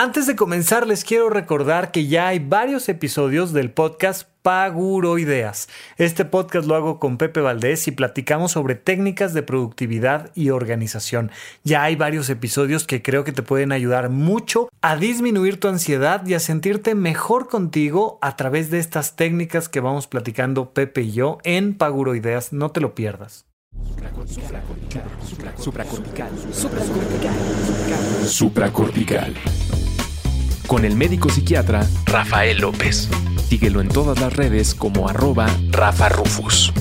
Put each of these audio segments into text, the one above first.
Antes de comenzar, les quiero recordar que ya hay varios episodios del podcast Paguroideas. Este podcast lo hago con Pepe Valdés y platicamos sobre técnicas de productividad y organización. Ya hay varios episodios que creo que te pueden ayudar mucho a disminuir tu ansiedad y a sentirte mejor contigo a través de estas técnicas que vamos platicando Pepe y yo en Paguroideas. No te lo pierdas. Supracortical. Supracortical. Supracortical con el médico psiquiatra Rafael López. Síguelo en todas las redes como arroba Rafa Rufus.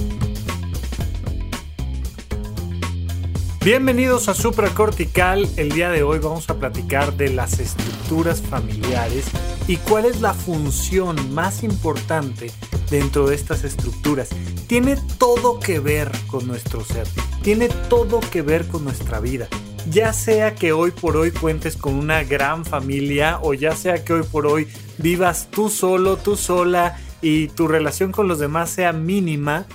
Bienvenidos a Supracortical. El día de hoy vamos a platicar de las estructuras familiares y cuál es la función más importante dentro de estas estructuras. Tiene todo que ver con nuestro ser, tiene todo que ver con nuestra vida ya sea que hoy por hoy cuentes con una gran familia o ya sea que hoy por hoy vivas tú solo, tú sola y tu relación con los demás sea mínima,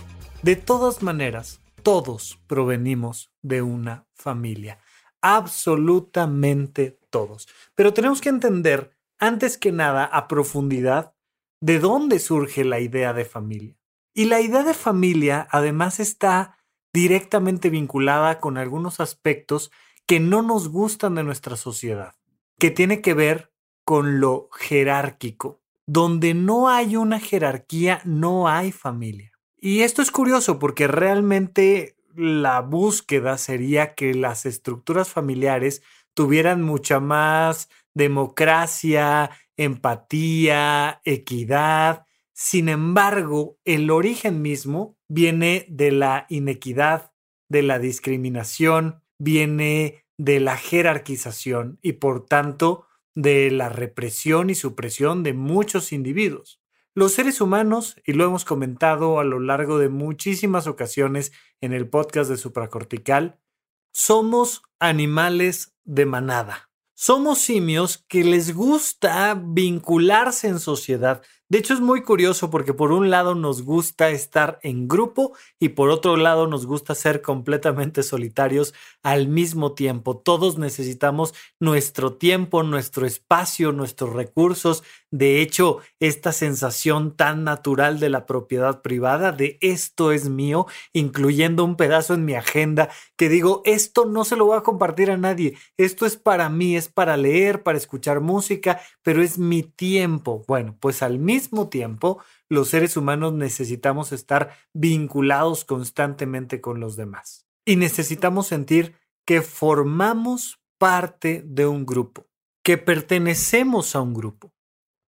de todas maneras, todos provenimos de una familia. Absolutamente todos. Pero tenemos que entender, antes que nada, a profundidad, de dónde surge la idea de familia. Y la idea de familia además está directamente vinculada con algunos aspectos que no nos gustan de nuestra sociedad, que tiene que ver con lo jerárquico. Donde no hay una jerarquía, no hay familia. Y esto es curioso porque realmente la búsqueda sería que las estructuras familiares tuvieran mucha más democracia, empatía, equidad. Sin embargo, el origen mismo viene de la inequidad, de la discriminación, viene de la jerarquización y por tanto de la represión y supresión de muchos individuos. Los seres humanos, y lo hemos comentado a lo largo de muchísimas ocasiones en el podcast de Supracortical, somos animales de manada. Somos simios que les gusta vincularse en sociedad, de hecho, es muy curioso porque por un lado nos gusta estar en grupo y por otro lado nos gusta ser completamente solitarios al mismo tiempo. Todos necesitamos nuestro tiempo, nuestro espacio, nuestros recursos. De hecho, esta sensación tan natural de la propiedad privada, de esto es mío, incluyendo un pedazo en mi agenda, que digo, esto no se lo voy a compartir a nadie, esto es para mí, es para leer, para escuchar música, pero es mi tiempo. Bueno, pues al mismo mismo tiempo, los seres humanos necesitamos estar vinculados constantemente con los demás. Y necesitamos sentir que formamos parte de un grupo, que pertenecemos a un grupo.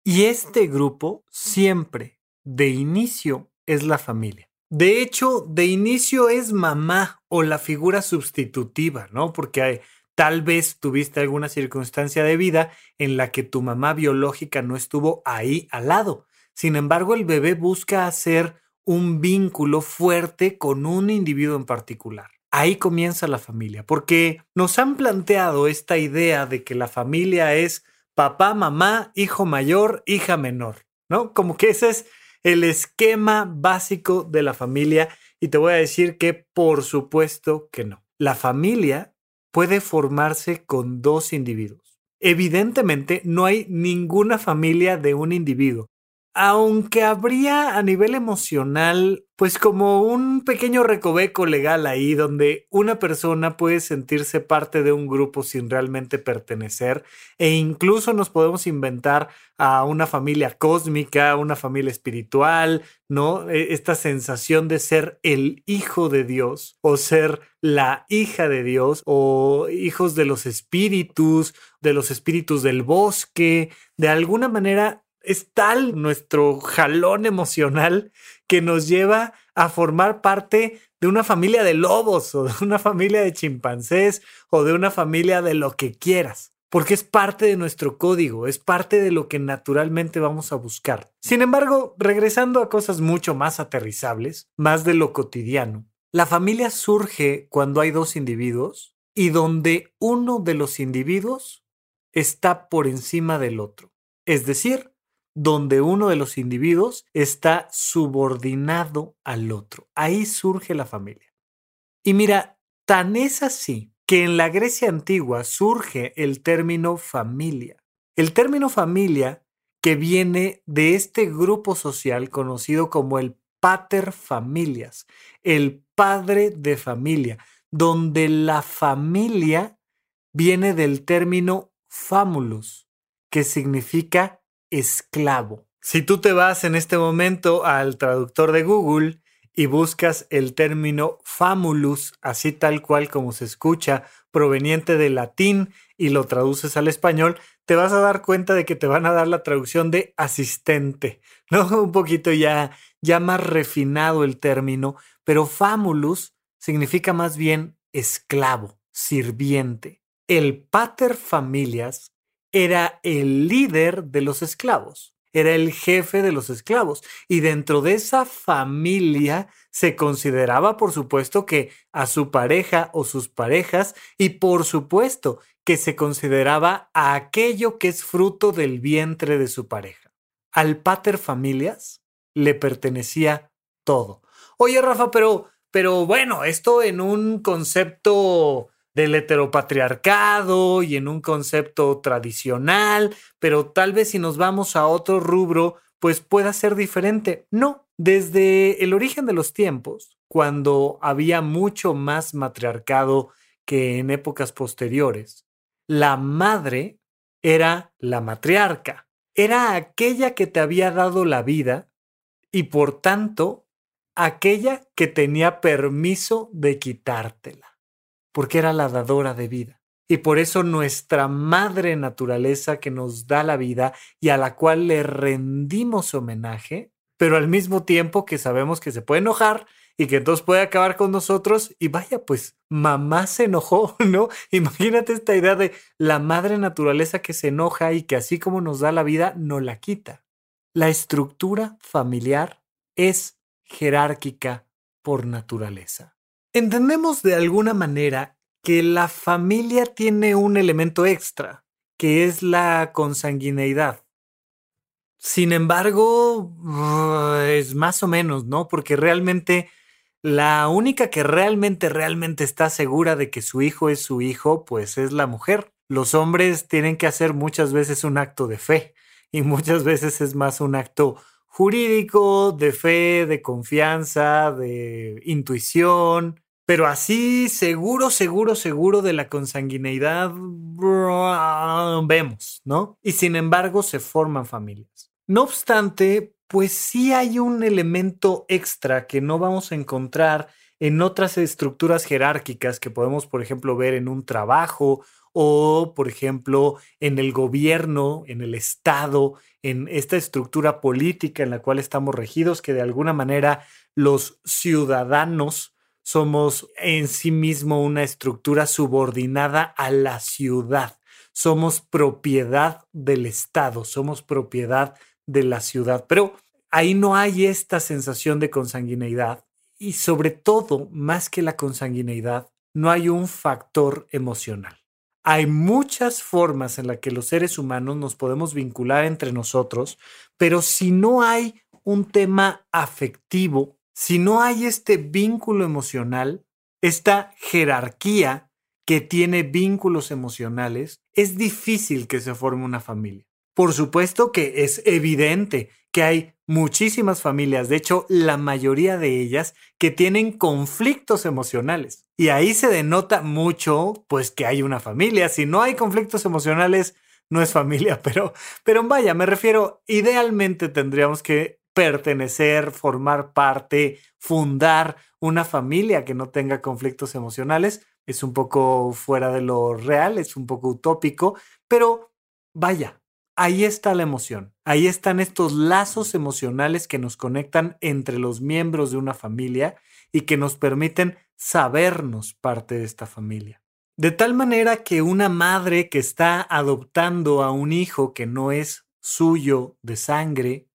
Y este grupo siempre, de inicio, es la familia. De hecho, de inicio es mamá o la figura sustitutiva, ¿no? Porque hay, Tal vez tuviste alguna circunstancia de vida en la que tu mamá biológica no estuvo ahí al lado. Sin embargo, el bebé busca hacer un vínculo fuerte con un individuo en particular. Ahí comienza la familia, porque nos han planteado esta idea de que la familia es papá, mamá, hijo mayor, hija menor, ¿no? Como que ese es el esquema básico de la familia y te voy a decir que por supuesto que no. La familia puede formarse con dos individuos. Evidentemente, no hay ninguna familia de un individuo, aunque habría a nivel emocional, pues como un pequeño recoveco legal ahí donde una persona puede sentirse parte de un grupo sin realmente pertenecer e incluso nos podemos inventar a una familia cósmica, una familia espiritual, ¿no? E, esta sensación de ser el hijo de Dios o ser la hija de Dios o hijos de los espíritus, de los espíritus del bosque, de alguna manera es tal nuestro jalón emocional que nos lleva a formar parte de una familia de lobos o de una familia de chimpancés o de una familia de lo que quieras, porque es parte de nuestro código, es parte de lo que naturalmente vamos a buscar. Sin embargo, regresando a cosas mucho más aterrizables, más de lo cotidiano, la familia surge cuando hay dos individuos y donde uno de los individuos está por encima del otro. Es decir, donde uno de los individuos está subordinado al otro. Ahí surge la familia. Y mira, tan es así que en la Grecia antigua surge el término familia. El término familia que viene de este grupo social conocido como el pater familias, el padre de familia, donde la familia viene del término famulus, que significa esclavo. Si tú te vas en este momento al traductor de Google y buscas el término famulus, así tal cual como se escucha, proveniente del latín, y lo traduces al español, te vas a dar cuenta de que te van a dar la traducción de asistente, ¿no? Un poquito ya, ya más refinado el término, pero famulus significa más bien esclavo, sirviente. El pater familias era el líder de los esclavos, era el jefe de los esclavos y dentro de esa familia se consideraba, por supuesto, que a su pareja o sus parejas y por supuesto que se consideraba a aquello que es fruto del vientre de su pareja. Al pater familias le pertenecía todo. Oye, Rafa, pero, pero bueno, esto en un concepto del heteropatriarcado y en un concepto tradicional, pero tal vez si nos vamos a otro rubro, pues pueda ser diferente. No, desde el origen de los tiempos, cuando había mucho más matriarcado que en épocas posteriores, la madre era la matriarca, era aquella que te había dado la vida y por tanto aquella que tenía permiso de quitártela porque era la dadora de vida. Y por eso nuestra madre naturaleza que nos da la vida y a la cual le rendimos homenaje, pero al mismo tiempo que sabemos que se puede enojar y que entonces puede acabar con nosotros. Y vaya, pues mamá se enojó, ¿no? Imagínate esta idea de la madre naturaleza que se enoja y que así como nos da la vida, no la quita. La estructura familiar es jerárquica por naturaleza. Entendemos de alguna manera que la familia tiene un elemento extra, que es la consanguineidad. Sin embargo, es más o menos, ¿no? Porque realmente la única que realmente, realmente está segura de que su hijo es su hijo, pues es la mujer. Los hombres tienen que hacer muchas veces un acto de fe y muchas veces es más un acto jurídico, de fe, de confianza, de intuición, pero así seguro, seguro, seguro de la consanguineidad vemos, ¿no? Y sin embargo se forman familias. No obstante, pues sí hay un elemento extra que no vamos a encontrar en otras estructuras jerárquicas que podemos, por ejemplo, ver en un trabajo o, por ejemplo, en el gobierno, en el Estado, en esta estructura política en la cual estamos regidos, que de alguna manera los ciudadanos somos en sí mismo una estructura subordinada a la ciudad. Somos propiedad del Estado, somos propiedad de la ciudad. Pero ahí no hay esta sensación de consanguineidad y sobre todo, más que la consanguineidad, no hay un factor emocional. Hay muchas formas en las que los seres humanos nos podemos vincular entre nosotros, pero si no hay un tema afectivo, si no hay este vínculo emocional, esta jerarquía que tiene vínculos emocionales, es difícil que se forme una familia. Por supuesto que es evidente que hay muchísimas familias, de hecho la mayoría de ellas, que tienen conflictos emocionales. Y ahí se denota mucho, pues que hay una familia. Si no hay conflictos emocionales, no es familia, pero, pero vaya, me refiero, idealmente tendríamos que pertenecer, formar parte, fundar una familia que no tenga conflictos emocionales. Es un poco fuera de lo real, es un poco utópico, pero vaya, ahí está la emoción. Ahí están estos lazos emocionales que nos conectan entre los miembros de una familia y que nos permiten sabernos parte de esta familia. De tal manera que una madre que está adoptando a un hijo que no es suyo de sangre,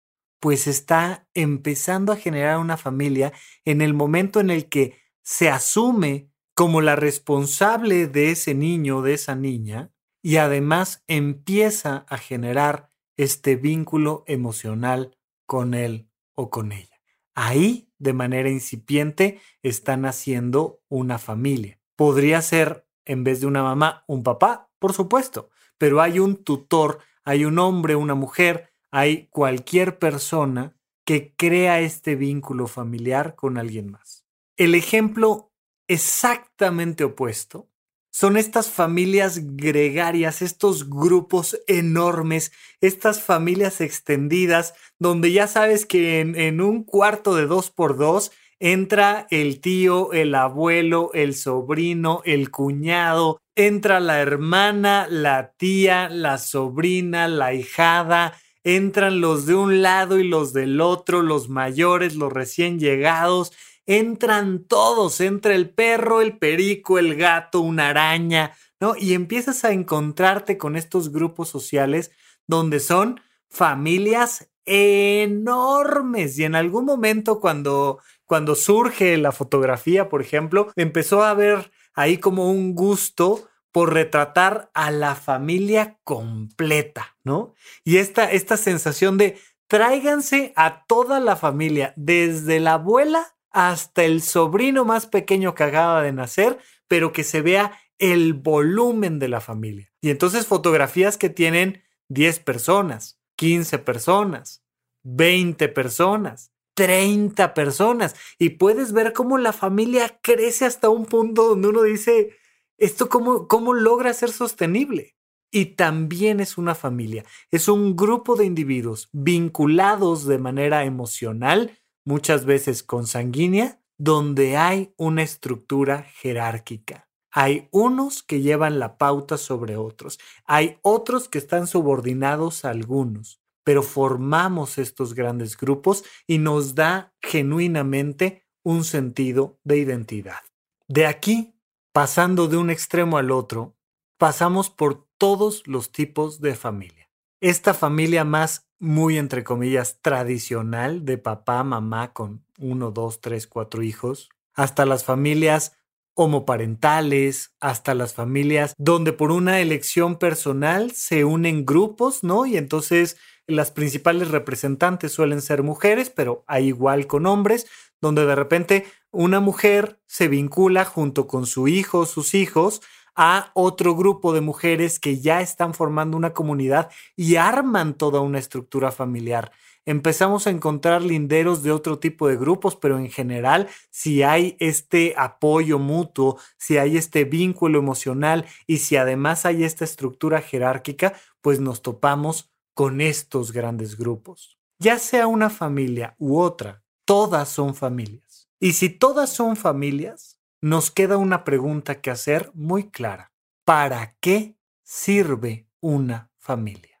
pues está empezando a generar una familia en el momento en el que se asume como la responsable de ese niño, de esa niña, y además empieza a generar este vínculo emocional con él o con ella. Ahí, de manera incipiente, están haciendo una familia. Podría ser, en vez de una mamá, un papá, por supuesto, pero hay un tutor, hay un hombre, una mujer, hay cualquier persona que crea este vínculo familiar con alguien más. El ejemplo exactamente opuesto son estas familias gregarias, estos grupos enormes, estas familias extendidas, donde ya sabes que en, un cuarto de dos por dos entra el tío, el abuelo, el sobrino, el cuñado, entra la hermana, la tía, la sobrina, la hijada, entran los de un lado y los del otro, los mayores, los recién llegados, entran todos, entra el perro, el perico, el gato, una araña, ¿no? Y empiezas a encontrarte con estos grupos sociales donde son familias enormes y en algún momento cuando cuando surge la fotografía, por ejemplo, empezó a haber ahí como un gusto por retratar a la familia completa, ¿no? Y esta, esta sensación de tráiganse a toda la familia, desde la abuela hasta el sobrino más pequeño que acaba de nacer, pero que se vea el volumen de la familia. Y entonces fotografías que tienen 10 personas, 15 personas, 20 personas, 30 personas. Y puedes ver cómo la familia crece hasta un punto donde uno dice, ¿esto cómo, cómo logra ser sostenible? Y también es una familia, es un grupo de individuos vinculados de manera emocional muchas veces consanguínea, donde hay una estructura jerárquica. Hay unos que llevan la pauta sobre otros, hay otros que están subordinados a algunos, pero formamos estos grandes grupos y nos da genuinamente un sentido de identidad. De aquí, pasando de un extremo al otro, pasamos por todos los tipos de familia. Esta familia más muy, entre comillas, tradicional de papá, mamá con uno, dos, tres, cuatro hijos, hasta las familias homoparentales, hasta las familias donde por una elección personal se unen grupos, ¿no? Y entonces las principales representantes suelen ser mujeres, pero hay igual con hombres, donde de repente una mujer se vincula junto con su hijo sus hijos a otro grupo de mujeres que ya están formando una comunidad y arman toda una estructura familiar. Empezamos a encontrar linderos de otro tipo de grupos, pero en general, si hay este apoyo mutuo, si hay este vínculo emocional y si además hay esta estructura jerárquica, pues nos topamos con estos grandes grupos. Ya sea una familia u otra, todas son familias. Y si todas son familias, nos queda una pregunta que hacer muy clara. ¿Para qué sirve una familia?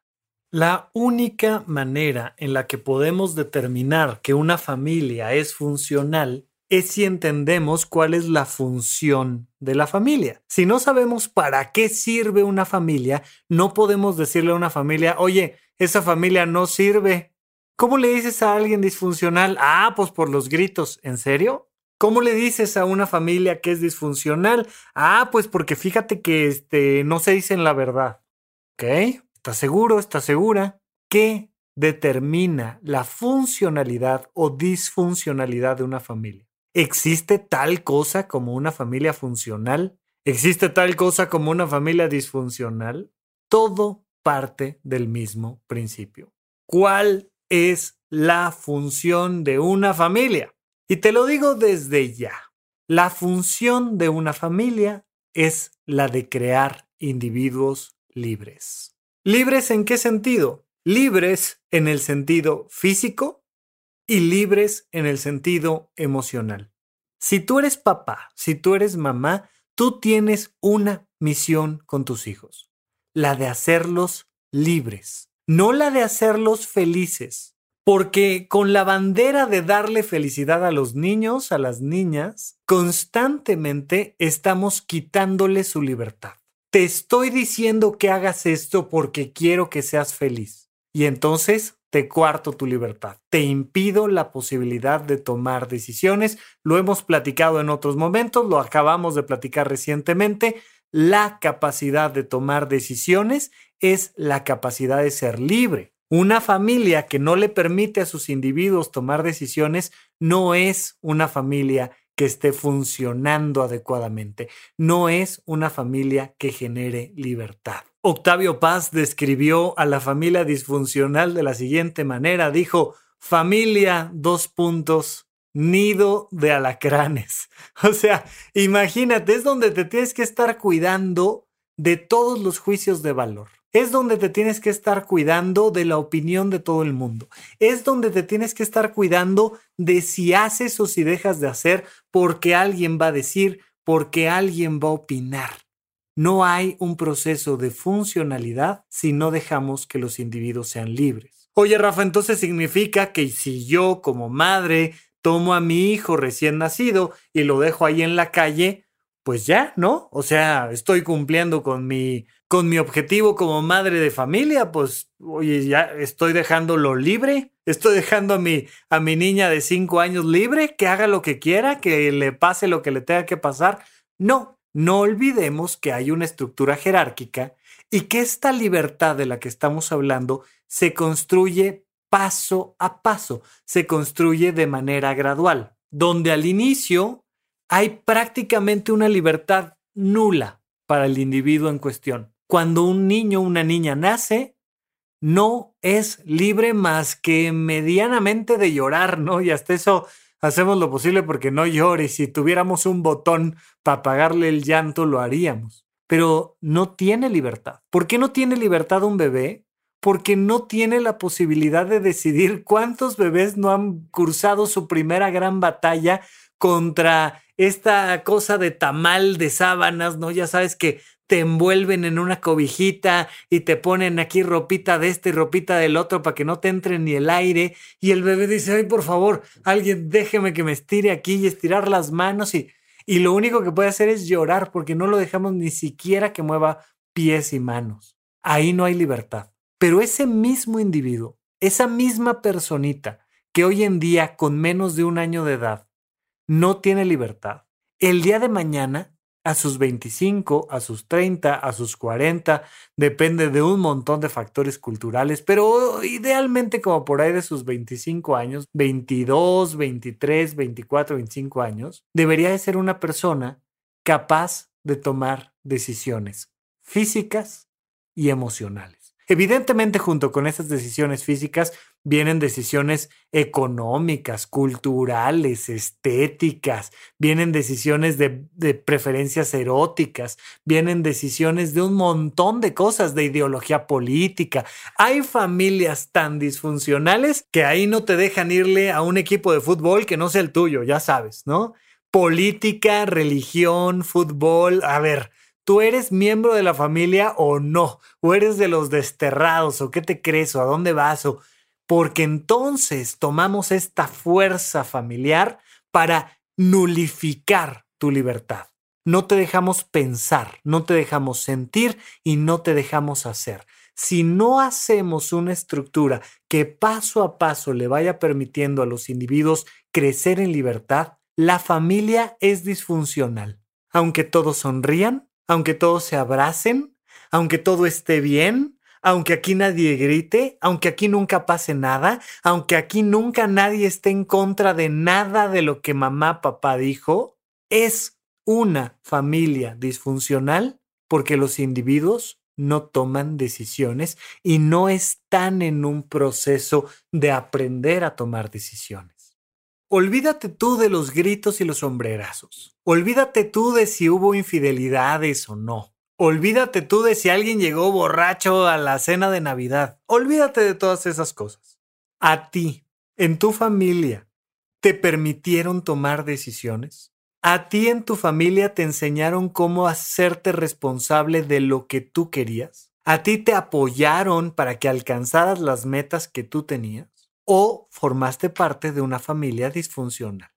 La única manera en la que podemos determinar que una familia es funcional es si entendemos cuál es la función de la familia. Si no sabemos para qué sirve una familia, no podemos decirle a una familia, oye, esa familia no sirve. ¿Cómo le dices a alguien disfuncional? Ah, pues por los gritos. ¿En serio? ¿Cómo le dices a una familia que es disfuncional? Ah, pues porque fíjate que este, no se dicen la verdad. ¿Ok? ¿Estás seguro? ¿Estás segura? ¿Qué determina la funcionalidad o disfuncionalidad de una familia? ¿Existe tal cosa como una familia funcional? ¿Existe tal cosa como una familia disfuncional? Todo parte del mismo principio. ¿Cuál es la función de una familia? Y te lo digo desde ya. La función de una familia es la de crear individuos libres. ¿Libres en qué sentido? Libres en el sentido físico y libres en el sentido emocional. Si tú eres papá, si tú eres mamá, tú tienes una misión con tus hijos, la de hacerlos libres, no la de hacerlos felices, porque con la bandera de darle felicidad a los niños, a las niñas, constantemente estamos quitándole su libertad. Te estoy diciendo que hagas esto porque quiero que seas feliz. Y entonces te cuarto tu libertad. Te impido la posibilidad de tomar decisiones. Lo hemos platicado en otros momentos, lo acabamos de platicar recientemente. La capacidad de tomar decisiones es la capacidad de ser libre. Una familia que no le permite a sus individuos tomar decisiones no es una familia que esté funcionando adecuadamente. No es una familia que genere libertad. Octavio Paz describió a la familia disfuncional de la siguiente manera. Dijo, familia, dos puntos, nido de alacranes. O sea, imagínate, es donde te tienes que estar cuidando de todos los juicios de valor. Es donde te tienes que estar cuidando de la opinión de todo el mundo. Es donde te tienes que estar cuidando de si haces o si dejas de hacer porque alguien va a decir, porque alguien va a opinar. No hay un proceso de funcionalidad si no dejamos que los individuos sean libres. Oye, Rafa, entonces significa que si yo como madre tomo a mi hijo recién nacido y lo dejo ahí en la calle, pues ya, ¿no? O sea, estoy cumpliendo con mi, con mi objetivo como madre de familia, pues, oye, ya estoy dejándolo libre, estoy dejando a mi, a mi niña de cinco años libre, que haga lo que quiera, que le pase lo que le tenga que pasar. No, no olvidemos que hay una estructura jerárquica y que esta libertad de la que estamos hablando se construye paso a paso, se construye de manera gradual, donde al inicio hay prácticamente una libertad nula para el individuo en cuestión. Cuando un niño o una niña nace, no es libre más que medianamente de llorar, ¿no? Y hasta eso hacemos lo posible porque no llore. Si tuviéramos un botón para apagarle el llanto, lo haríamos. Pero no tiene libertad. ¿Por qué no tiene libertad un bebé? porque no tiene la posibilidad de decidir cuántos bebés no han cursado su primera gran batalla contra esta cosa de tamal de sábanas, ¿no? Ya sabes que te envuelven en una cobijita y te ponen aquí ropita de este y ropita del otro para que no te entre ni el aire. Y el bebé dice, ay, por favor, alguien déjeme que me estire aquí y estirar las manos. Y, y lo único que puede hacer es llorar porque no lo dejamos ni siquiera que mueva pies y manos. Ahí no hay libertad. Pero ese mismo individuo, esa misma personita que hoy en día con menos de un año de edad no tiene libertad, el día de mañana, a sus 25, a sus 30, a sus 40, depende de un montón de factores culturales, pero idealmente como por ahí de sus 25 años, 22, 23, 24, 25 años, debería de ser una persona capaz de tomar decisiones físicas y emocionales. Evidentemente, junto con esas decisiones físicas vienen decisiones económicas, culturales, estéticas, vienen decisiones de, preferencias eróticas, vienen decisiones de un montón de cosas, de ideología política. Hay familias tan disfuncionales que ahí no te dejan irle a un equipo de fútbol que no sea el tuyo, ya sabes, ¿no? Política, religión, fútbol, a ver ¿Tú eres miembro de la familia o no? ¿O eres de los desterrados? ¿O qué te crees? ¿O a dónde vas? ¿O porque entonces tomamos esta fuerza familiar para nulificar tu libertad. No te dejamos pensar, no te dejamos sentir y no te dejamos hacer. Si no hacemos una estructura que paso a paso le vaya permitiendo a los individuos crecer en libertad, la familia es disfuncional. Aunque todos sonrían, aunque todos se abracen, aunque todo esté bien, aunque aquí nadie grite, aunque aquí nunca pase nada, aunque aquí nunca nadie esté en contra de nada de lo que mamá, papá dijo, es una familia disfuncional porque los individuos no toman decisiones y no están en un proceso de aprender a tomar decisiones. Olvídate tú de los gritos y los sombrerazos. Olvídate tú de si hubo infidelidades o no. Olvídate tú de si alguien llegó borracho a la cena de Navidad. Olvídate de todas esas cosas. A ti, en tu familia, ¿te permitieron tomar decisiones? ¿A ti en tu familia te enseñaron cómo hacerte responsable de lo que tú querías? ¿A ti te apoyaron para que alcanzaras las metas que tú tenías? o formaste parte de una familia disfuncional.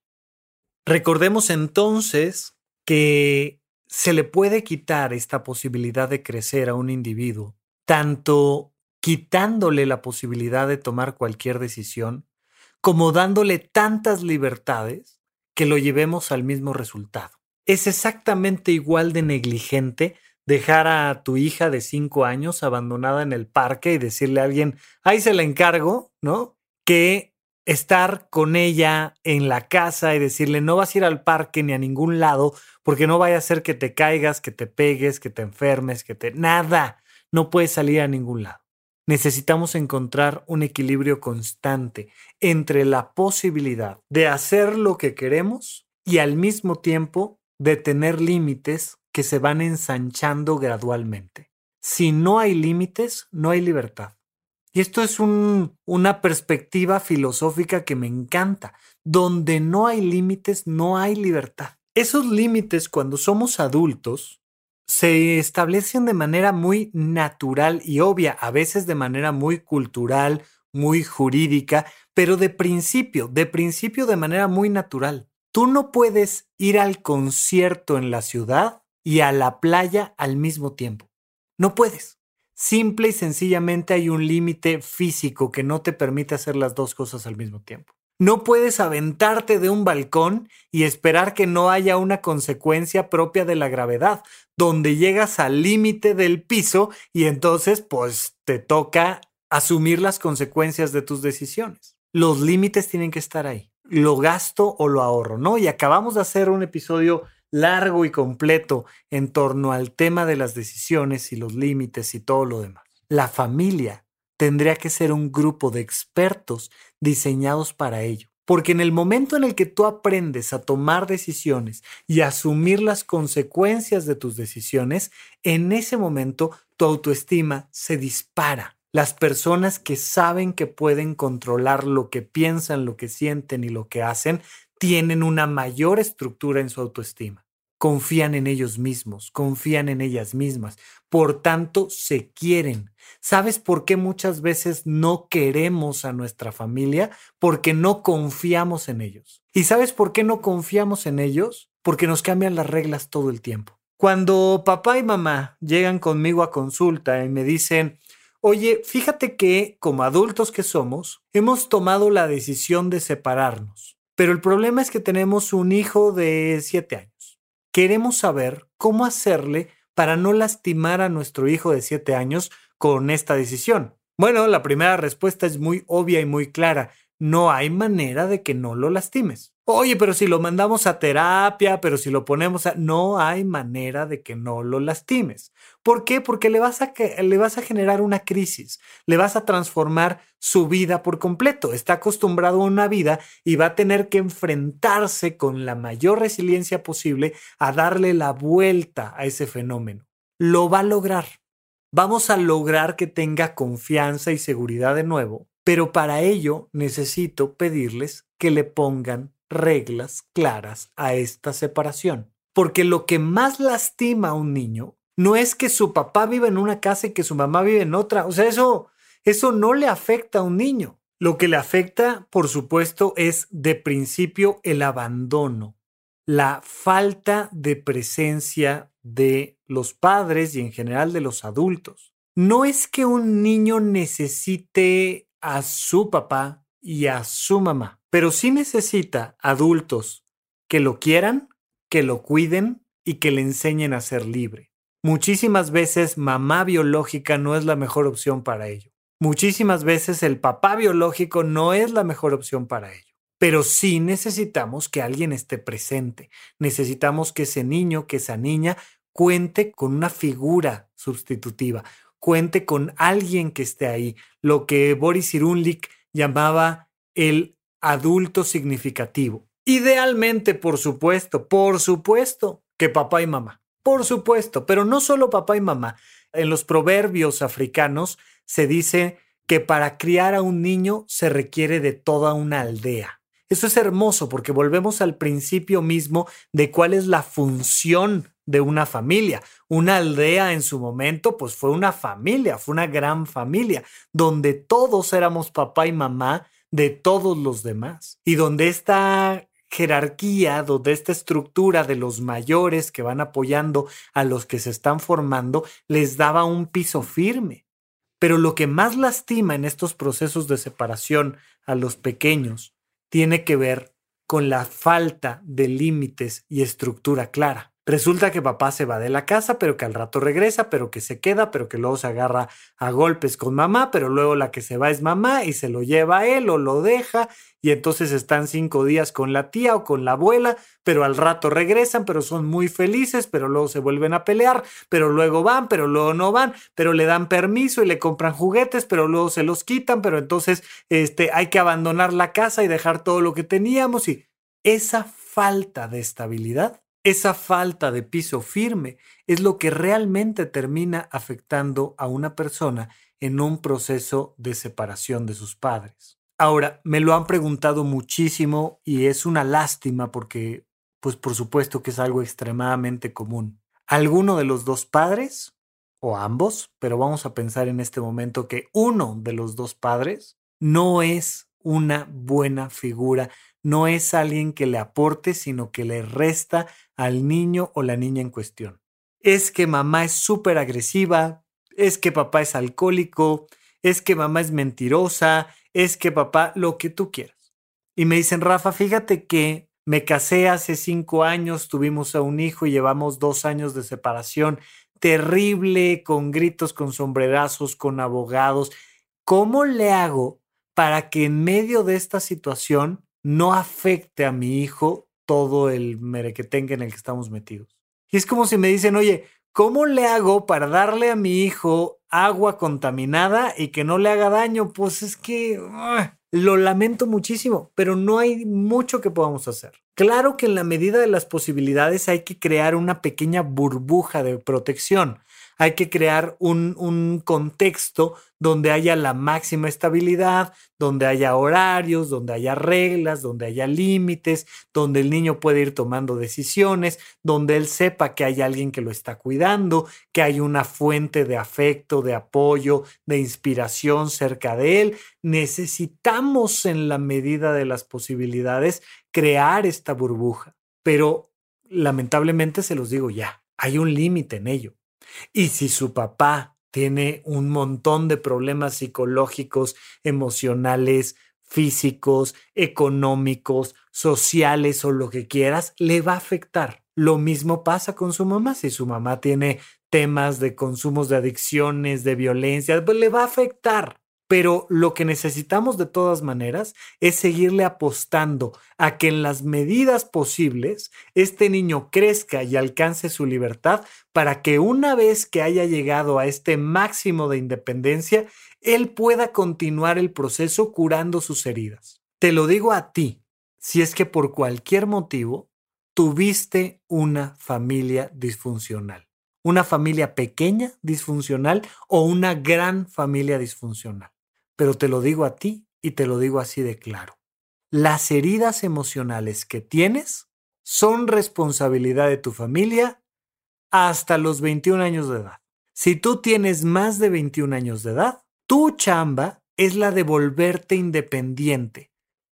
Recordemos entonces que se le puede quitar esta posibilidad de crecer a un individuo, tanto quitándole la posibilidad de tomar cualquier decisión, como dándole tantas libertades que lo llevemos al mismo resultado. Es exactamente igual de negligente dejar a tu hija de cinco años abandonada en el parque y decirle a alguien, ahí se la encargo, ¿no? que estar con ella en la casa y decirle no vas a ir al parque ni a ningún lado porque no vaya a ser que te caigas, que te pegues, que te enfermes, que te... Nada, no puedes salir a ningún lado. Necesitamos encontrar un equilibrio constante entre la posibilidad de hacer lo que queremos y al mismo tiempo de tener límites que se van ensanchando gradualmente. Si no hay límites, no hay libertad. Y esto es una perspectiva filosófica que me encanta. Donde no hay límites, no hay libertad. Esos límites, cuando somos adultos, se establecen de manera muy natural y obvia, a veces de manera muy cultural, muy jurídica, pero de principio, de principio de manera muy natural. Tú no puedes ir al concierto en la ciudad y a la playa al mismo tiempo. No puedes. Simple y sencillamente hay un límite físico que no te permite hacer las dos cosas al mismo tiempo. No puedes aventarte de un balcón y esperar que no haya una consecuencia propia de la gravedad, donde llegas al límite del piso y entonces pues te toca asumir las consecuencias de tus decisiones. Los límites tienen que estar ahí. Lo gasto o lo ahorro, ¿no? Y acabamos de hacer un episodio largo y completo en torno al tema de las decisiones y los límites y todo lo demás. La familia tendría que ser un grupo de expertos diseñados para ello. Porque en el momento en el que tú aprendes a tomar decisiones y asumir las consecuencias de tus decisiones, en ese momento tu autoestima se dispara. Las personas que saben que pueden controlar lo que piensan, lo que sienten y lo que hacen, tienen una mayor estructura en su autoestima confían en ellos mismos, confían en ellas mismas, por tanto se quieren. ¿Sabes por qué muchas veces no queremos a nuestra familia? Porque no confiamos en ellos. ¿Y sabes por qué no confiamos en ellos? Porque nos cambian las reglas todo el tiempo. Cuando papá y mamá llegan conmigo a consulta y me dicen, oye, fíjate que como adultos que somos, hemos tomado la decisión de separarnos, pero el problema es que tenemos un hijo de siete años queremos saber cómo hacerle para no lastimar a nuestro hijo de siete años con esta decisión. Bueno, la primera respuesta es muy obvia y muy clara. No hay manera de que no lo lastimes. Oye, pero si lo mandamos a terapia, pero si lo ponemos a... No hay manera de que no lo lastimes. ¿Por qué? Porque le vas a, le vas a generar una crisis, le vas a transformar su vida por completo. Está acostumbrado a una vida y va a tener que enfrentarse con la mayor resiliencia posible a darle la vuelta a ese fenómeno. Lo va a lograr. Vamos a lograr que tenga confianza y seguridad de nuevo, pero para ello necesito pedirles que le pongan reglas claras a esta separación. Porque lo que más lastima a un niño no es que su papá vive en una casa y que su mamá vive en otra. O sea, eso, eso no le afecta a un niño. Lo que le afecta, por supuesto, es de principio el abandono, la falta de presencia de los padres y en general de los adultos. No es que un niño necesite a su papá y a su mamá pero sí necesita adultos que lo quieran, que lo cuiden y que le enseñen a ser libre. Muchísimas veces mamá biológica no es la mejor opción para ello. Muchísimas veces el papá biológico no es la mejor opción para ello. Pero sí necesitamos que alguien esté presente. Necesitamos que ese niño, que esa niña cuente con una figura sustitutiva, cuente con alguien que esté ahí, lo que Boris Irunlik llamaba el adulto significativo. Idealmente, por supuesto, por supuesto, que papá y mamá. Por supuesto, pero no solo papá y mamá. En los proverbios africanos se dice que para criar a un niño se requiere de toda una aldea. Eso es hermoso porque volvemos al principio mismo de cuál es la función de una familia. Una aldea en su momento pues fue una familia, fue una gran familia, donde todos éramos papá y mamá de todos los demás. Y donde esta jerarquía, donde esta estructura de los mayores que van apoyando a los que se están formando, les daba un piso firme. Pero lo que más lastima en estos procesos de separación a los pequeños tiene que ver con la falta de límites y estructura clara. Resulta que papá se va de la casa, pero que al rato regresa, pero que se queda, pero que luego se agarra a golpes con mamá, pero luego la que se va es mamá y se lo lleva a él o lo deja y entonces están cinco días con la tía o con la abuela, pero al rato regresan, pero son muy felices, pero luego se vuelven a pelear, pero luego van, pero luego no van, pero le dan permiso y le compran juguetes, pero luego se los quitan, pero entonces este, hay que abandonar la casa y dejar todo lo que teníamos y esa falta de estabilidad esa falta de piso firme es lo que realmente termina afectando a una persona en un proceso de separación de sus padres. Ahora, me lo han preguntado muchísimo y es una lástima porque, pues por supuesto que es algo extremadamente común. ¿Alguno de los dos padres? O ambos, pero vamos a pensar en este momento que uno de los dos padres no es una buena figura, no es alguien que le aporte, sino que le resta al niño o la niña en cuestión. Es que mamá es súper agresiva, es que papá es alcohólico, es que mamá es mentirosa, es que papá, lo que tú quieras. Y me dicen, Rafa, fíjate que me casé hace cinco años, tuvimos a un hijo y llevamos dos años de separación terrible, con gritos, con sombrerazos, con abogados. ¿Cómo le hago para que en medio de esta situación no afecte a mi hijo todo el merequetengue en el que estamos metidos. Y es como si me dicen, oye, ¿cómo le hago para darle a mi hijo agua contaminada y que no le haga daño? Pues es que lo lamento muchísimo, pero no hay mucho que podamos hacer. Claro que en la medida de las posibilidades hay que crear una pequeña burbuja de protección hay que crear un, un, contexto donde haya la máxima estabilidad, donde haya horarios, donde haya reglas, donde haya límites, donde el niño puede ir tomando decisiones, donde él sepa que hay alguien que lo está cuidando, que hay una fuente de afecto, de apoyo, de inspiración cerca de él. Necesitamos en la medida de las posibilidades crear esta burbuja, pero lamentablemente se los digo ya, hay un límite en ello. Y si su papá tiene un montón de problemas psicológicos, emocionales, físicos, económicos, sociales o lo que quieras, le va a afectar. Lo mismo pasa con su mamá. Si su mamá tiene temas de consumos de adicciones, de violencia, pues le va a afectar. Pero lo que necesitamos de todas maneras es seguirle apostando a que en las medidas posibles este niño crezca y alcance su libertad para que una vez que haya llegado a este máximo de independencia, él pueda continuar el proceso curando sus heridas. Te lo digo a ti, si es que por cualquier motivo tuviste una familia disfuncional, una familia pequeña disfuncional o una gran familia disfuncional pero te lo digo a ti y te lo digo así de claro. Las heridas emocionales que tienes son responsabilidad de tu familia hasta los 21 años de edad. Si tú tienes más de 21 años de edad, tu chamba es la de volverte independiente,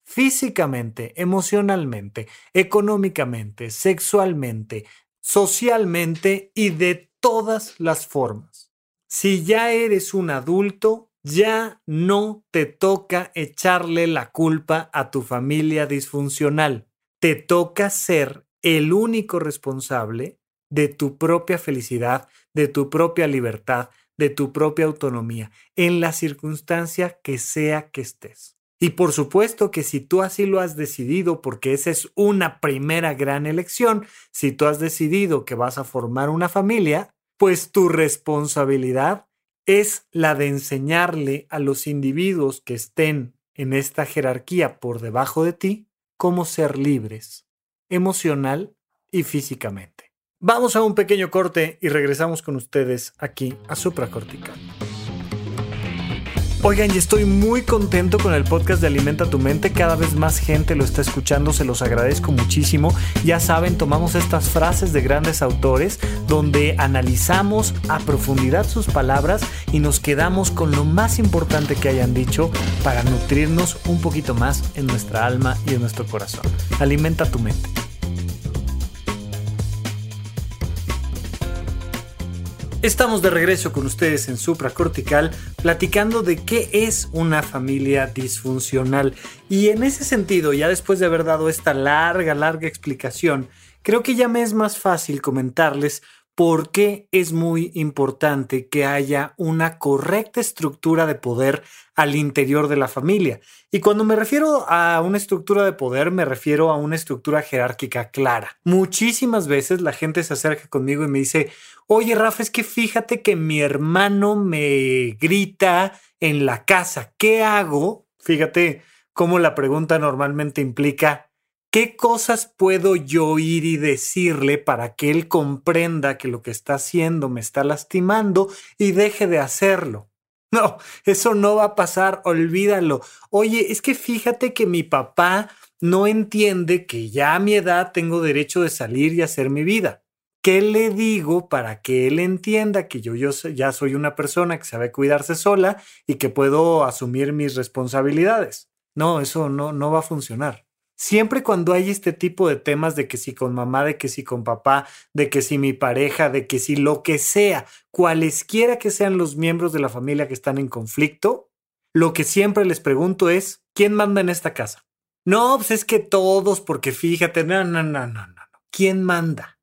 físicamente, emocionalmente, económicamente, sexualmente, socialmente y de todas las formas. Si ya eres un adulto, ya no te toca echarle la culpa a tu familia disfuncional. Te toca ser el único responsable de tu propia felicidad, de tu propia libertad, de tu propia autonomía, en la circunstancia que sea que estés. Y por supuesto que si tú así lo has decidido, porque esa es una primera gran elección, si tú has decidido que vas a formar una familia, pues tu responsabilidad es la de enseñarle a los individuos que estén en esta jerarquía por debajo de ti cómo ser libres, emocional y físicamente. Vamos a un pequeño corte y regresamos con ustedes aquí a Supracortical. Oigan, y estoy muy contento con el podcast de Alimenta tu mente. Cada vez más gente lo está escuchando, se los agradezco muchísimo. Ya saben, tomamos estas frases de grandes autores donde analizamos a profundidad sus palabras y nos quedamos con lo más importante que hayan dicho para nutrirnos un poquito más en nuestra alma y en nuestro corazón. Alimenta tu mente. Estamos de regreso con ustedes en Supracortical platicando de qué es una familia disfuncional. Y en ese sentido, ya después de haber dado esta larga, larga explicación, creo que ya me es más fácil comentarles por qué es muy importante que haya una correcta estructura de poder al interior de la familia. Y cuando me refiero a una estructura de poder, me refiero a una estructura jerárquica clara. Muchísimas veces la gente se acerca conmigo y me dice, oye Rafa, es que fíjate que mi hermano me grita en la casa, ¿qué hago? Fíjate cómo la pregunta normalmente implica, ¿Qué cosas puedo yo ir y decirle para que él comprenda que lo que está haciendo me está lastimando y deje de hacerlo? No, eso no va a pasar, olvídalo. Oye, es que fíjate que mi papá no entiende que ya a mi edad tengo derecho de salir y hacer mi vida. ¿Qué le digo para que él entienda que yo, ya soy una persona que sabe cuidarse sola y que puedo asumir mis responsabilidades? No, eso no, no va a funcionar. Siempre cuando hay este tipo de temas de que si con mamá, de que si con papá, de que si mi pareja, de que si lo que sea, cualesquiera que sean los miembros de la familia que están en conflicto, lo que siempre les pregunto es, ¿quién manda en esta casa? No, pues es que todos, porque fíjate, no, no, no, no, no. ¿Quién manda?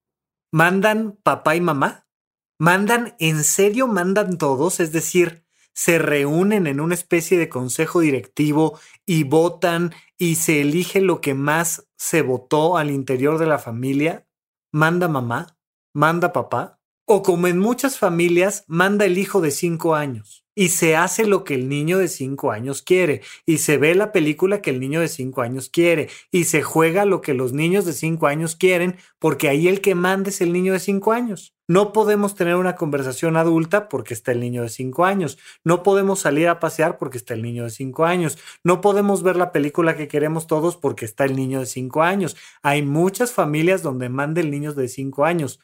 ¿Mandan papá y mamá? ¿Mandan en serio? ¿Mandan todos? Es decir, se reúnen en una especie de consejo directivo y votan y se elige lo que más se votó al interior de la familia, manda mamá, manda papá, o como en muchas familias, manda el hijo de cinco años y se hace lo que el niño de cinco años quiere y se ve la película que el niño de cinco años quiere y se juega lo que los niños de cinco años quieren porque ahí el que manda es el niño de cinco años. No podemos tener una conversación adulta porque está el niño de cinco años. No podemos salir a pasear porque está el niño de cinco años. No podemos ver la película que queremos todos porque está el niño de cinco años. Hay muchas familias donde manda el niño de cinco años.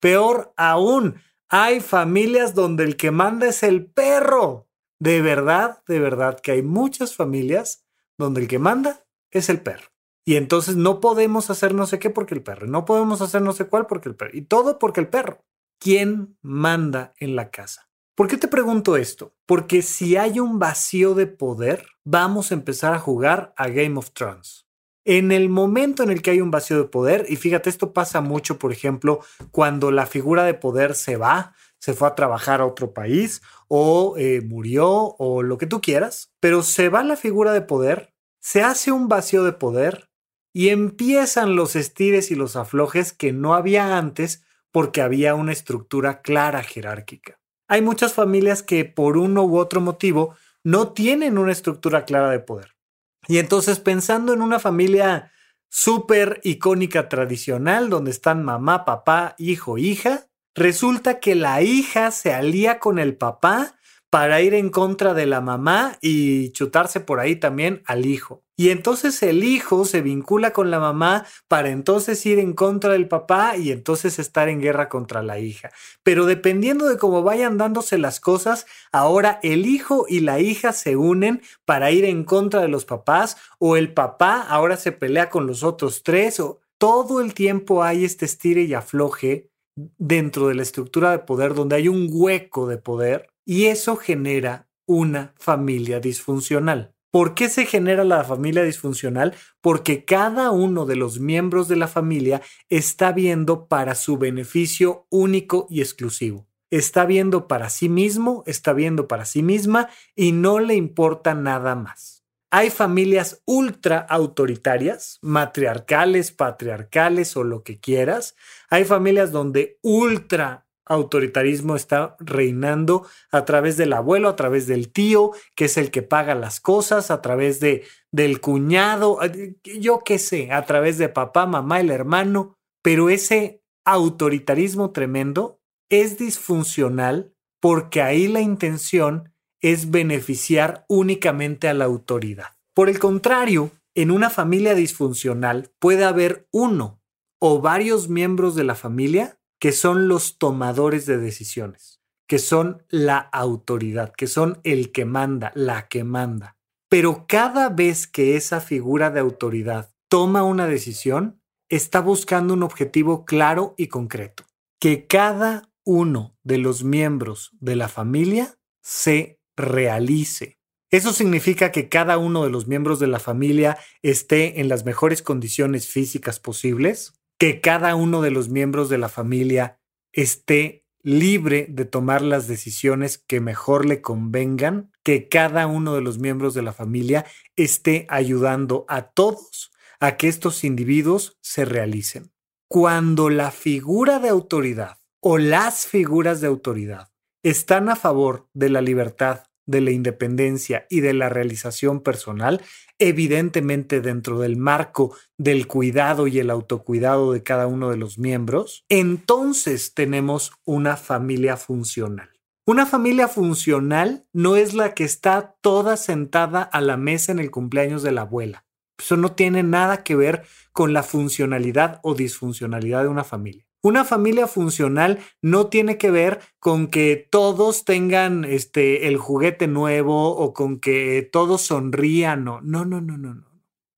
Peor aún, hay familias donde el que manda es el perro. De verdad, de verdad que hay muchas familias donde el que manda es el perro. Y entonces no podemos hacer no sé qué porque el perro. No podemos hacer no sé cuál porque el perro. Y todo porque el perro. ¿Quién manda en la casa? ¿Por qué te pregunto esto? Porque si hay un vacío de poder, vamos a empezar a jugar a Game of Thrones. En el momento en el que hay un vacío de poder, y fíjate, esto pasa mucho, por ejemplo, cuando la figura de poder se va, se fue a trabajar a otro país o eh, murió o lo que tú quieras, pero se va la figura de poder, se hace un vacío de poder y empiezan los estires y los aflojes que no había antes porque había una estructura clara jerárquica. Hay muchas familias que por uno u otro motivo no tienen una estructura clara de poder. Y entonces pensando en una familia súper icónica tradicional donde están mamá, papá, hijo, hija, resulta que la hija se alía con el papá para ir en contra de la mamá y chutarse por ahí también al hijo. Y entonces el hijo se vincula con la mamá para entonces ir en contra del papá y entonces estar en guerra contra la hija. Pero dependiendo de cómo vayan dándose las cosas, ahora el hijo y la hija se unen para ir en contra de los papás o el papá ahora se pelea con los otros tres o todo el tiempo hay este estire y afloje dentro de la estructura de poder donde hay un hueco de poder y eso genera una familia disfuncional. ¿Por qué se genera la familia disfuncional? Porque cada uno de los miembros de la familia está viendo para su beneficio único y exclusivo. Está viendo para sí mismo, está viendo para sí misma y no le importa nada más. Hay familias ultra autoritarias, matriarcales, patriarcales o lo que quieras. Hay familias donde ultra autoritarismo está reinando a través del abuelo, a través del tío, que es el que paga las cosas, a través de del cuñado, yo qué sé, a través de papá, mamá, el hermano, pero ese autoritarismo tremendo es disfuncional porque ahí la intención es beneficiar únicamente a la autoridad. Por el contrario, en una familia disfuncional puede haber uno o varios miembros de la familia que son los tomadores de decisiones, que son la autoridad, que son el que manda, la que manda. Pero cada vez que esa figura de autoridad toma una decisión, está buscando un objetivo claro y concreto, que cada uno de los miembros de la familia se realice. Eso significa que cada uno de los miembros de la familia esté en las mejores condiciones físicas posibles, que cada uno de los miembros de la familia esté libre de tomar las decisiones que mejor le convengan, que cada uno de los miembros de la familia esté ayudando a todos a que estos individuos se realicen. Cuando la figura de autoridad o las figuras de autoridad están a favor de la libertad, de la independencia y de la realización personal, evidentemente dentro del marco del cuidado y el autocuidado de cada uno de los miembros, entonces tenemos una familia funcional. Una familia funcional no es la que está toda sentada a la mesa en el cumpleaños de la abuela. Eso no tiene nada que ver con la funcionalidad o disfuncionalidad de una familia. Una familia funcional no tiene que ver con que todos tengan este, el juguete nuevo o con que todos sonrían. No, no, no, no, no.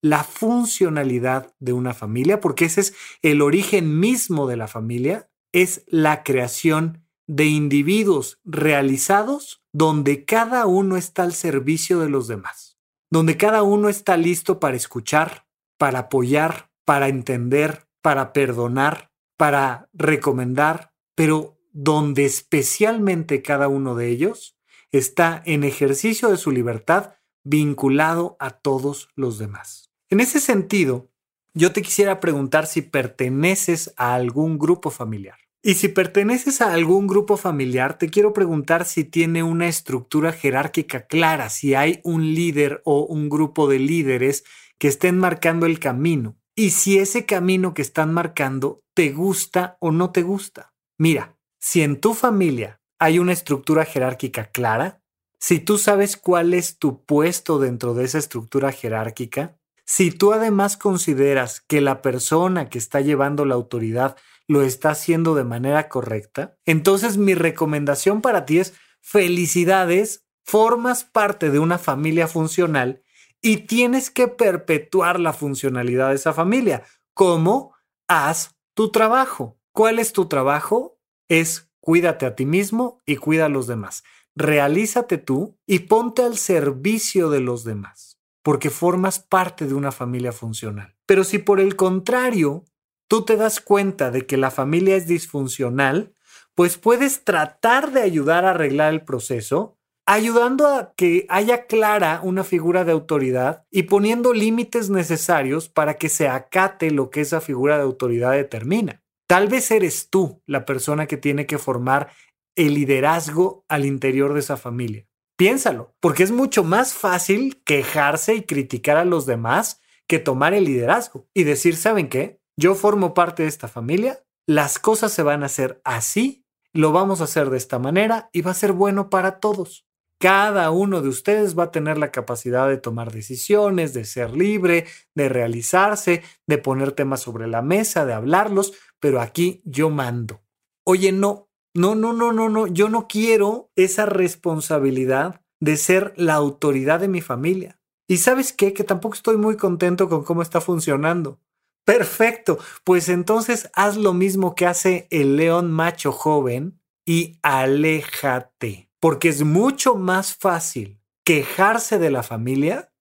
La funcionalidad de una familia, porque ese es el origen mismo de la familia, es la creación de individuos realizados donde cada uno está al servicio de los demás, donde cada uno está listo para escuchar, para apoyar, para entender, para perdonar, para recomendar, pero donde especialmente cada uno de ellos está en ejercicio de su libertad vinculado a todos los demás. En ese sentido, yo te quisiera preguntar si perteneces a algún grupo familiar. Y si perteneces a algún grupo familiar, te quiero preguntar si tiene una estructura jerárquica clara, si hay un líder o un grupo de líderes que estén marcando el camino y si ese camino que están marcando te gusta o no te gusta. Mira, si en tu familia hay una estructura jerárquica clara, si tú sabes cuál es tu puesto dentro de esa estructura jerárquica, si tú además consideras que la persona que está llevando la autoridad lo está haciendo de manera correcta, entonces mi recomendación para ti es felicidades, formas parte de una familia funcional y tienes que perpetuar la funcionalidad de esa familia. ¿Cómo? Haz tu trabajo. ¿Cuál es tu trabajo? Es cuídate a ti mismo y cuida a los demás. Realízate tú y ponte al servicio de los demás, porque formas parte de una familia funcional. Pero si por el contrario, tú te das cuenta de que la familia es disfuncional, pues puedes tratar de ayudar a arreglar el proceso ayudando a que haya clara una figura de autoridad y poniendo límites necesarios para que se acate lo que esa figura de autoridad determina. Tal vez eres tú la persona que tiene que formar el liderazgo al interior de esa familia. Piénsalo, porque es mucho más fácil quejarse y criticar a los demás que tomar el liderazgo y decir, ¿saben qué? Yo formo parte de esta familia, las cosas se van a hacer así, lo vamos a hacer de esta manera y va a ser bueno para todos. Cada uno de ustedes va a tener la capacidad de tomar decisiones, de ser libre, de realizarse, de poner temas sobre la mesa, de hablarlos, pero aquí yo mando. Oye, no, no, no, no, no, no, yo no quiero esa responsabilidad de ser la autoridad de mi familia. Y sabes qué, que tampoco estoy muy contento con cómo está funcionando. Perfecto, pues entonces haz lo mismo que hace el león macho joven y aléjate porque es mucho más fácil quejarse de la familia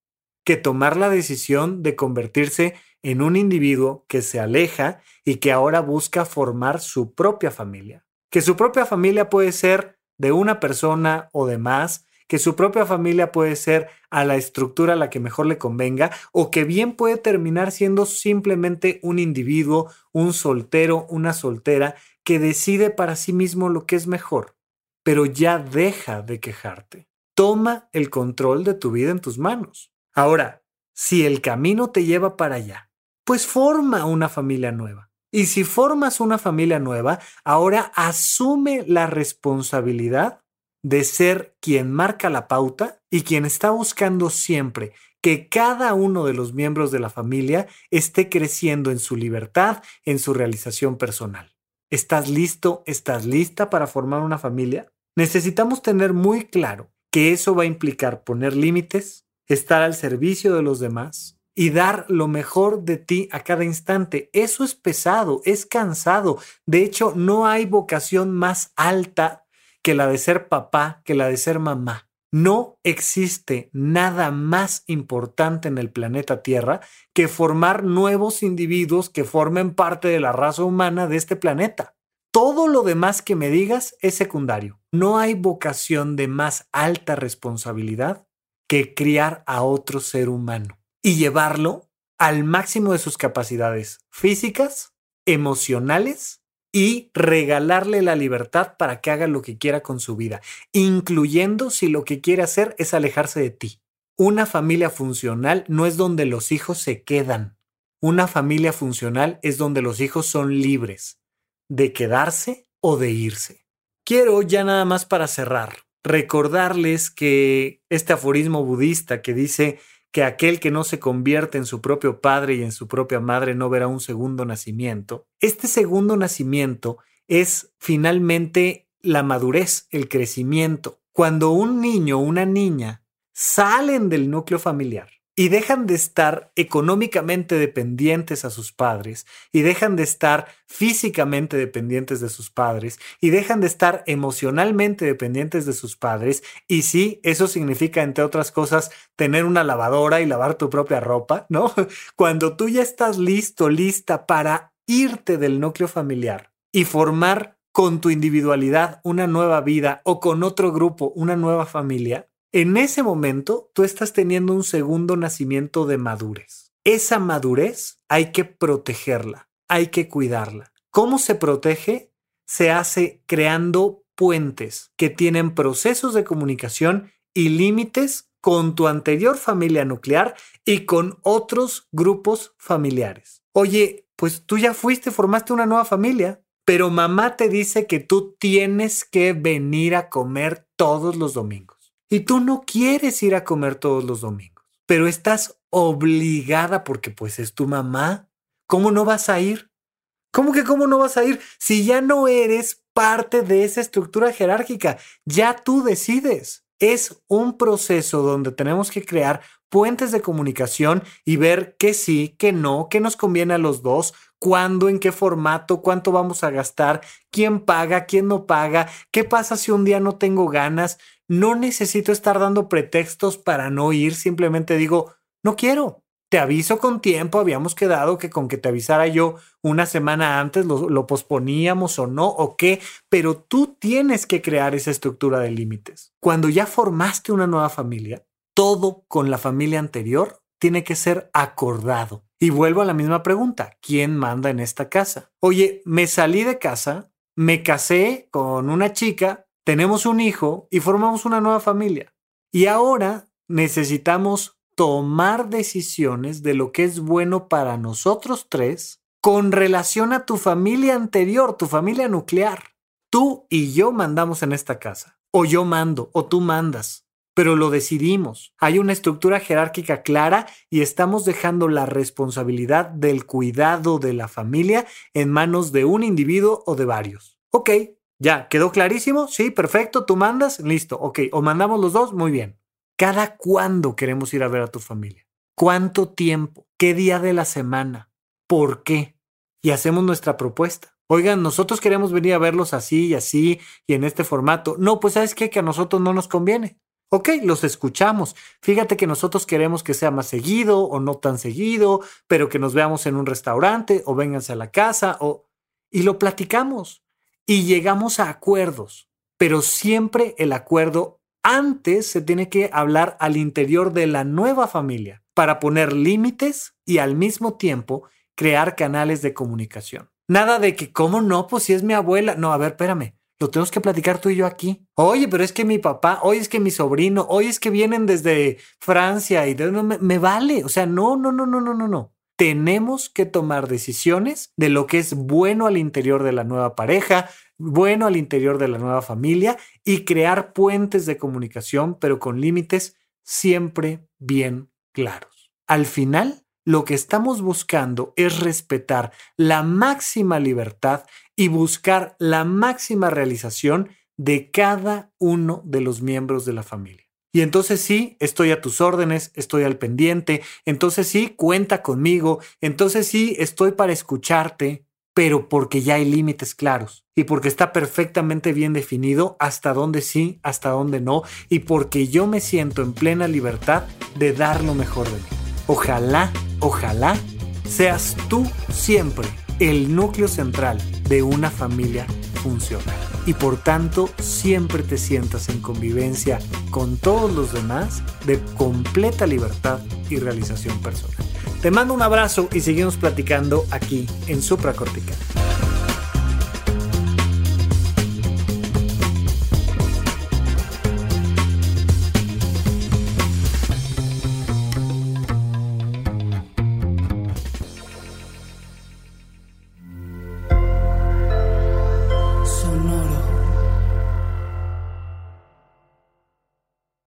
que tomar la decisión de convertirse en un individuo que se aleja y que ahora busca formar su propia familia. Que su propia familia puede ser de una persona o de más, que su propia familia puede ser a la estructura a la que mejor le convenga, o que bien puede terminar siendo simplemente un individuo, un soltero, una soltera, que decide para sí mismo lo que es mejor pero ya deja de quejarte. Toma el control de tu vida en tus manos. Ahora, si el camino te lleva para allá, pues forma una familia nueva. Y si formas una familia nueva, ahora asume la responsabilidad de ser quien marca la pauta y quien está buscando siempre que cada uno de los miembros de la familia esté creciendo en su libertad, en su realización personal. ¿Estás listo? ¿Estás lista para formar una familia? Necesitamos tener muy claro que eso va a implicar poner límites, estar al servicio de los demás y dar lo mejor de ti a cada instante. Eso es pesado, es cansado. De hecho, no hay vocación más alta que la de ser papá, que la de ser mamá. No existe nada más importante en el planeta Tierra que formar nuevos individuos que formen parte de la raza humana de este planeta. Todo lo demás que me digas es secundario. No hay vocación de más alta responsabilidad que criar a otro ser humano y llevarlo al máximo de sus capacidades físicas, emocionales y regalarle la libertad para que haga lo que quiera con su vida, incluyendo si lo que quiere hacer es alejarse de ti. Una familia funcional no es donde los hijos se quedan. Una familia funcional es donde los hijos son libres de quedarse o de irse. Quiero ya nada más para cerrar, recordarles que este aforismo budista que dice que aquel que no se convierte en su propio padre y en su propia madre no verá un segundo nacimiento. Este segundo nacimiento es finalmente la madurez, el crecimiento. Cuando un niño o una niña salen del núcleo familiar y dejan de estar económicamente dependientes a sus padres y dejan de estar físicamente dependientes de sus padres y dejan de estar emocionalmente dependientes de sus padres y sí, eso significa entre otras cosas tener una lavadora y lavar tu propia ropa, ¿no? Cuando tú ya estás listo, lista para irte del núcleo familiar y formar con tu individualidad una nueva vida o con otro grupo una nueva familia, en ese momento tú estás teniendo un segundo nacimiento de madurez. Esa madurez hay que protegerla, hay que cuidarla. ¿Cómo se protege? Se hace creando puentes que tienen procesos de comunicación y límites con tu anterior familia nuclear y con otros grupos familiares. Oye, pues tú ya fuiste, formaste una nueva familia, pero mamá te dice que tú tienes que venir a comer todos los domingos y tú no quieres ir a comer todos los domingos, pero estás obligada porque pues es tu mamá. ¿Cómo no vas a ir? ¿Cómo que cómo no vas a ir si ya no eres parte de esa estructura jerárquica? Ya tú decides. Es un proceso donde tenemos que crear puentes de comunicación y ver qué sí, qué no, qué nos conviene a los dos, cuándo, en qué formato, cuánto vamos a gastar, quién paga, quién no paga, qué pasa si un día no tengo ganas. No necesito estar dando pretextos para no ir, simplemente digo, no quiero. Te aviso con tiempo, habíamos quedado que con que te avisara yo una semana antes lo, posponíamos o no, o qué, pero tú tienes que crear esa estructura de límites. Cuando ya formaste una nueva familia, todo con la familia anterior tiene que ser acordado. Y vuelvo a la misma pregunta, ¿quién manda en esta casa? Oye, me salí de casa, me casé con una chica, tenemos un hijo y formamos una nueva familia. Y ahora necesitamos tomar decisiones de lo que es bueno para nosotros tres con relación a tu familia anterior, tu familia nuclear. Tú y yo mandamos en esta casa, o yo mando, o tú mandas, pero lo decidimos. Hay una estructura jerárquica clara y estamos dejando la responsabilidad del cuidado de la familia en manos de un individuo o de varios. Ya, ¿quedó clarísimo? Sí, perfecto, tú mandas, listo, ok, o mandamos los dos, muy bien. ¿Cada cuándo queremos ir a ver a tu familia? ¿Cuánto tiempo? ¿Qué día de la semana? ¿Por qué? Y hacemos nuestra propuesta. Oigan, nosotros queremos venir a verlos así y así y en este formato. No, pues sabes qué, que a nosotros no nos conviene. Ok, los escuchamos. Fíjate que nosotros queremos que sea más seguido o no tan seguido, pero que nos veamos en un restaurante o vénganse a la casa o... Y lo platicamos y llegamos a acuerdos, pero siempre el acuerdo antes se tiene que hablar al interior de la nueva familia para poner límites y al mismo tiempo crear canales de comunicación. Nada de que, ¿cómo no? Pues si es mi abuela. No, a ver, espérame. Lo tenemos que platicar tú y yo aquí. Oye, pero es que mi papá, oye, es que mi sobrino, oye, es que vienen desde Francia y de, me, me vale. O sea, no, no, no, no, no, no, no tenemos que tomar decisiones de lo que es bueno al interior de la nueva pareja, bueno al interior de la nueva familia y crear puentes de comunicación, pero con límites siempre bien claros. Al final, lo que estamos buscando es respetar la máxima libertad y buscar la máxima realización de cada uno de los miembros de la familia. Y entonces sí, estoy a tus órdenes, estoy al pendiente, entonces sí, cuenta conmigo, entonces sí, estoy para escucharte, pero porque ya hay límites claros y porque está perfectamente bien definido hasta dónde sí, hasta dónde no, y porque yo me siento en plena libertad de dar lo mejor de mí. Ojalá, ojalá seas tú siempre el núcleo central de una familia funcional y por tanto siempre te sientas en convivencia con todos los demás de completa libertad y realización personal. Te mando un abrazo y seguimos platicando aquí en Supracortical.